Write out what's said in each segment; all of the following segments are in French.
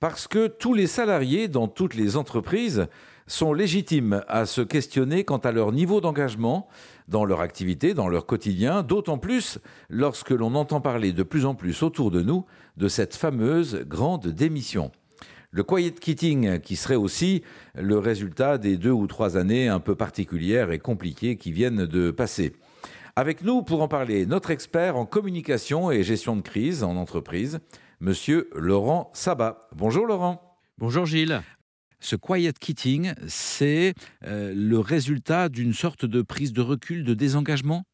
Parce que tous les salariés dans toutes les entreprises sont légitimes à se questionner quant à leur niveau d'engagement dans leur activité, dans leur quotidien, d'autant plus lorsque l'on entend parler de plus en plus autour de nous de cette fameuse grande démission. Le quiet quitting, qui serait aussi le résultat des deux ou trois années un peu particulières et compliquées qui viennent de passer. Avec nous pour en parler, notre expert en communication et gestion de crise en entreprise, monsieur Laurent Sabat. Bonjour Laurent. Bonjour Gilles. Ce quiet quitting, c'est euh, le résultat d'une sorte de prise de recul, de désengagement?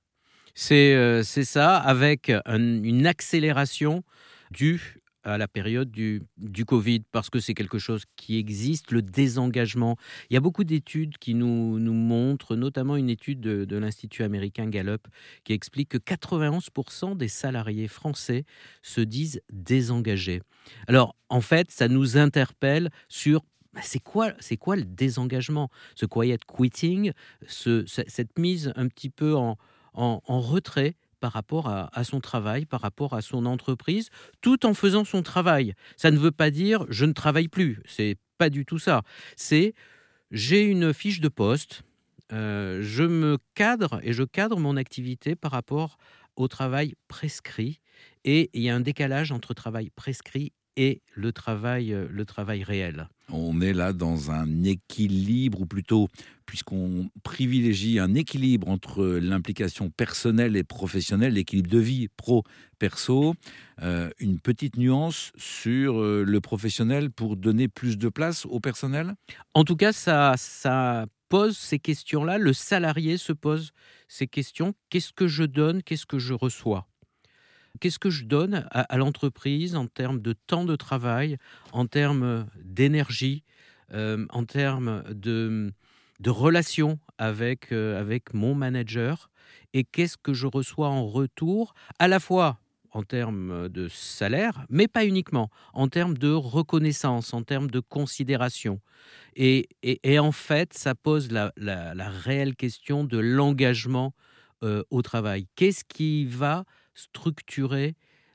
C'est euh, ça, avec une accélération due à la période du, du Covid, parce que c'est quelque chose qui existe, le désengagement. Il y a beaucoup d'études qui nous, nous montrent, notamment une étude de, l'Institut américain Gallup, qui explique que 91% des salariés français se disent désengagés. Alors, en fait, ça nous interpelle sur bah, c'est quoi, c'est quoi le désengagement? Ce quiet quitting, ce, cette mise un petit peu en, en retrait par rapport à, son travail, par rapport à son entreprise, tout en faisant son travail. Ça ne veut pas dire je ne travaille plus. C'est pas du tout ça. C'est j'ai une fiche de poste, euh, je me cadre et je cadre mon activité par rapport au travail prescrit. Et il y a un décalage entre travail prescrit et le travail, euh, le travail réel. On est là dans un équilibre, ou plutôt, puisqu'on privilégie un équilibre entre l'implication personnelle et professionnelle, l'équilibre de vie pro-perso, euh, une petite nuance sur euh, le professionnel pour donner plus de place au personnel? En tout cas, ça, ça pose ces questions-là. Le salarié se pose ces questions. Qu'est-ce que je donne? Qu'est-ce que je reçois? Qu'est-ce que je donne à, l'entreprise en termes de temps de travail, en termes d'énergie, euh, en termes de, de relations avec, euh, avec mon manager? Et qu'est-ce que je reçois en retour, à la fois en termes de salaire, mais pas uniquement, en termes de reconnaissance, en termes de considération? Et, en fait, ça pose la réelle question de l'engagement euh, au travail. Qu'est-ce qui va structurer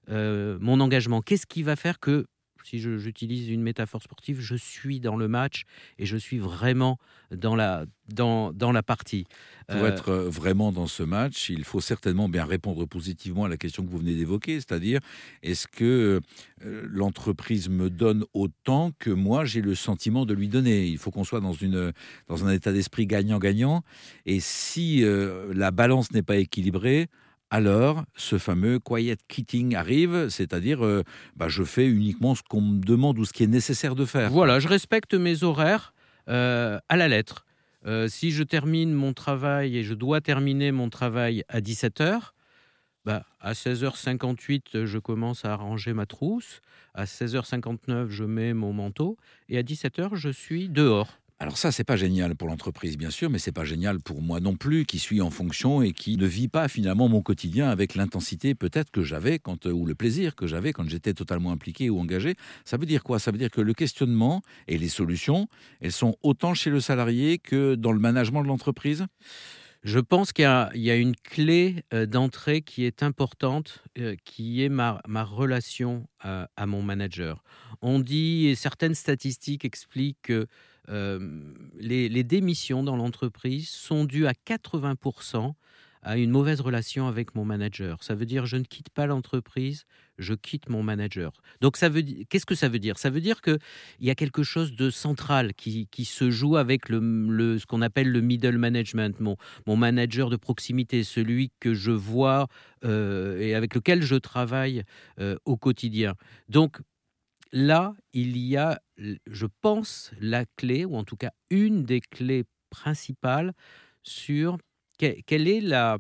euh, mon engagement? Qu'est-ce qui va faire que, si j'utilise une métaphore sportive, je suis dans le match et je suis vraiment dans la, dans, dans la partie Pour euh, être euh, vraiment dans ce match, il faut certainement bien répondre positivement à la question que vous venez d'évoquer, c'est-à-dire est-ce que l'entreprise me donne autant que moi j'ai le sentiment de lui donner? Il faut qu'on soit dans, une, dans un état d'esprit gagnant-gagnant. Et si la balance n'est pas équilibrée, alors ce fameux quiet quitting arrive, c'est-à-dire euh, bah, je fais uniquement ce qu'on me demande ou ce qui est nécessaire de faire. Voilà, je respecte mes horaires euh, à la lettre. Euh, si je termine mon travail et je dois terminer mon travail à 17h, bah, à 16h58, je commence à arranger ma trousse. À 16h59, je mets mon manteau. Et à 17h, je suis dehors. Alors ça, c'est pas génial pour l'entreprise, bien sûr, mais c'est pas génial pour moi non plus, qui suis en fonction et qui ne vis pas finalement mon quotidien avec l'intensité peut-être que j'avais quand ou le plaisir que j'avais quand j'étais totalement impliqué ou engagé. Ça veut dire quoi? Ça veut dire que le questionnement et les solutions, elles sont autant chez le salarié que dans le management de l'entreprise? Je pense qu'il y, a une clé euh, d'entrée qui est importante, euh, qui est ma, relation à, mon manager. On dit, et certaines statistiques expliquent que euh, les, démissions dans l'entreprise sont dues à 80% à une mauvaise relation avec mon manager. Ça veut dire je ne quitte pas l'entreprise, je quitte mon manager. Donc ça veut qu'est-ce que ça veut dire? Ça veut dire que il y a quelque chose de central qui, qui se joue avec le, le ce qu'on appelle le middle management, mon, mon manager de proximité, celui que je vois euh, et avec lequel je travaille euh, au quotidien. Donc là, il y a, je pense, la clé, ou en tout cas une des clés principales sur quelle est la,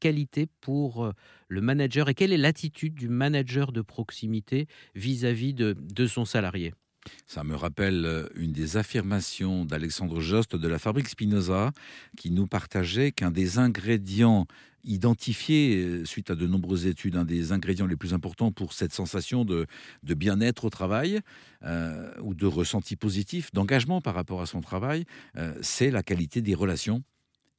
qualité pour euh, le manager et quelle est l'attitude du manager de proximité vis-à-vis -vis de, son salarié? Ça me rappelle euh, une des affirmations d'Alexandre Jost de la fabrique Spinoza qui nous partageait qu'un des ingrédients identifiés euh, suite à de nombreuses études, un des ingrédients les plus importants pour cette sensation de, bien-être au travail ou de ressenti positif, d'engagement par rapport à son travail, c'est la qualité des relations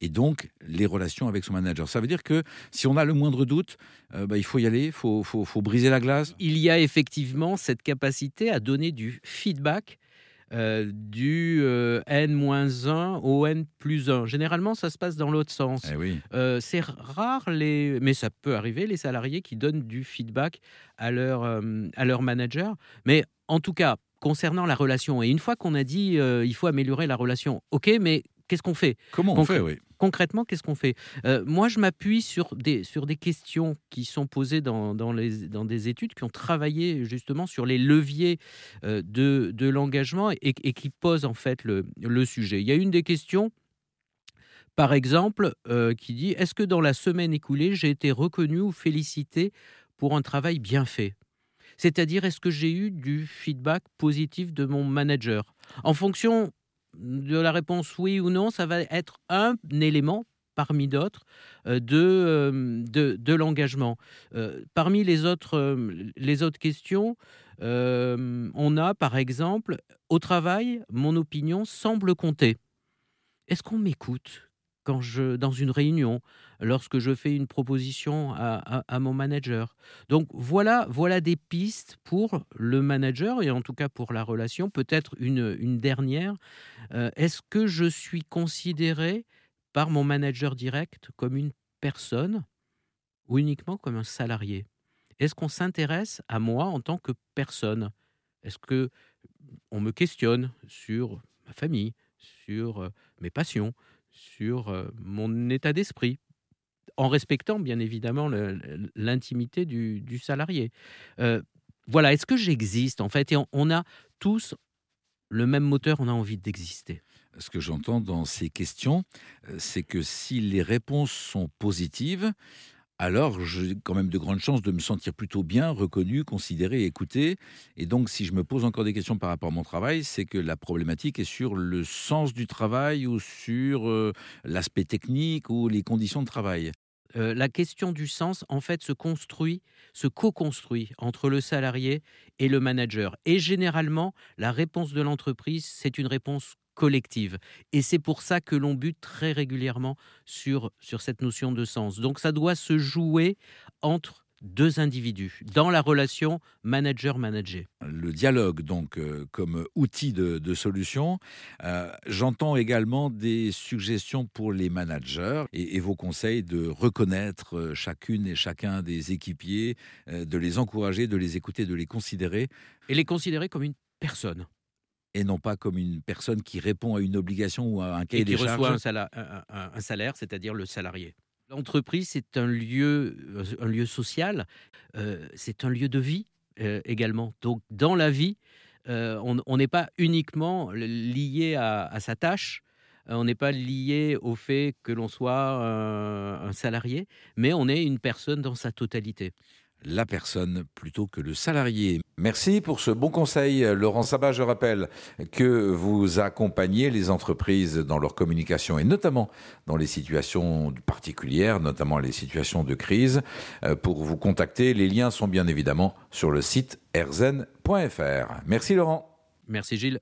et donc les relations avec son manager. Ça veut dire que si on a le moindre doute, euh, bah, il faut y aller, il faut, faut, faut, briser la glace. Il y a effectivement cette capacité à donner du feedback euh, du euh, N-1 au N plus 1. Généralement, ça se passe dans l'autre sens. Eh oui. c'est rare, les... mais ça peut arriver, les salariés qui donnent du feedback à leur, à leur manager. Mais en tout cas, concernant la relation, et une fois qu'on a dit il faut améliorer la relation, ok, mais qu'est-ce qu'on fait? Comment on fait, oui. Concrètement, qu'est-ce qu'on fait? Euh, Moi, je m'appuie sur des, sur des questions qui sont posées dans, dans, les, dans des études qui ont travaillé justement sur les leviers euh, de, de l'engagement et, qui posent en fait le, le sujet. Il y a une des questions par exemple, euh, qui dit Est-ce que dans la semaine écoulée, j'ai été reconnu ou félicité pour un travail bien fait? C'est-à-dire, est-ce que j'ai eu du feedback positif de mon manager? En fonction de la réponse oui ou non, ça va être un élément parmi d'autres euh, euh, de, de, l'engagement. Euh, parmi les autres, les autres questions, on a par exemple, au travail, mon opinion semble compter. Est-ce qu'on m'écoute? Quand je, dans une réunion, lorsque je fais une proposition à, mon manager. Donc voilà, voilà des pistes pour le manager et en tout cas pour la relation. Peut-être une, dernière. Euh, est-ce que je suis considéré par mon manager direct comme une personne ou uniquement comme un salarié? Est-ce qu'on s'intéresse à moi en tant que personne? Est-ce que on me questionne sur ma famille, sur euh, mes passions, sur euh, mon état d'esprit, en respectant bien évidemment l'intimité du, salarié. Euh, voilà, est-ce que j'existe en fait? Et on, a tous le même moteur, on a envie d'exister. Ce que j'entends dans ces questions, euh, c'est que si les réponses sont positives, alors j'ai quand même de grandes chances de me sentir plutôt bien, reconnu, considéré, écouté. Et donc, si je me pose encore des questions par rapport à mon travail, c'est que la problématique est sur le sens du travail ou sur euh, l'aspect technique ou les conditions de travail? Euh, la question du sens, en fait, se construit, se co-construit entre le salarié et le manager. Et généralement, la réponse de l'entreprise, c'est une réponse collective. Et c'est pour ça que l'on bute très régulièrement sur, sur cette notion de sens. Donc ça doit se jouer entre deux individus dans la relation manager-manager. Le dialogue, donc, euh, comme outil de, solution. Euh, j'entends également des suggestions pour les managers et, vos conseils de reconnaître euh, chacune et chacun des équipiers, de les encourager, de les écouter, de les considérer. Et les considérer comme une personne et non pas comme une personne qui répond à une obligation ou à un cahier des charges. reçoit un salaire, un, salaire c'est-à-dire le salarié. L'entreprise, c'est un lieu, euh, un lieu social, euh, c'est un lieu de vie euh, également. Donc, dans la vie, on n'est pas uniquement lié à, sa tâche, on n'est pas lié au fait que l'on soit un salarié, mais on est une personne dans sa totalité la personne plutôt que le salarié. Merci pour ce bon conseil, Laurent Sabat. Je rappelle que vous accompagnez les entreprises dans leur communication et notamment dans les situations particulières, notamment les situations de crise. Euh, pour vous contacter, les liens sont bien évidemment sur le site erzen.fr. Merci Laurent. Merci Gilles.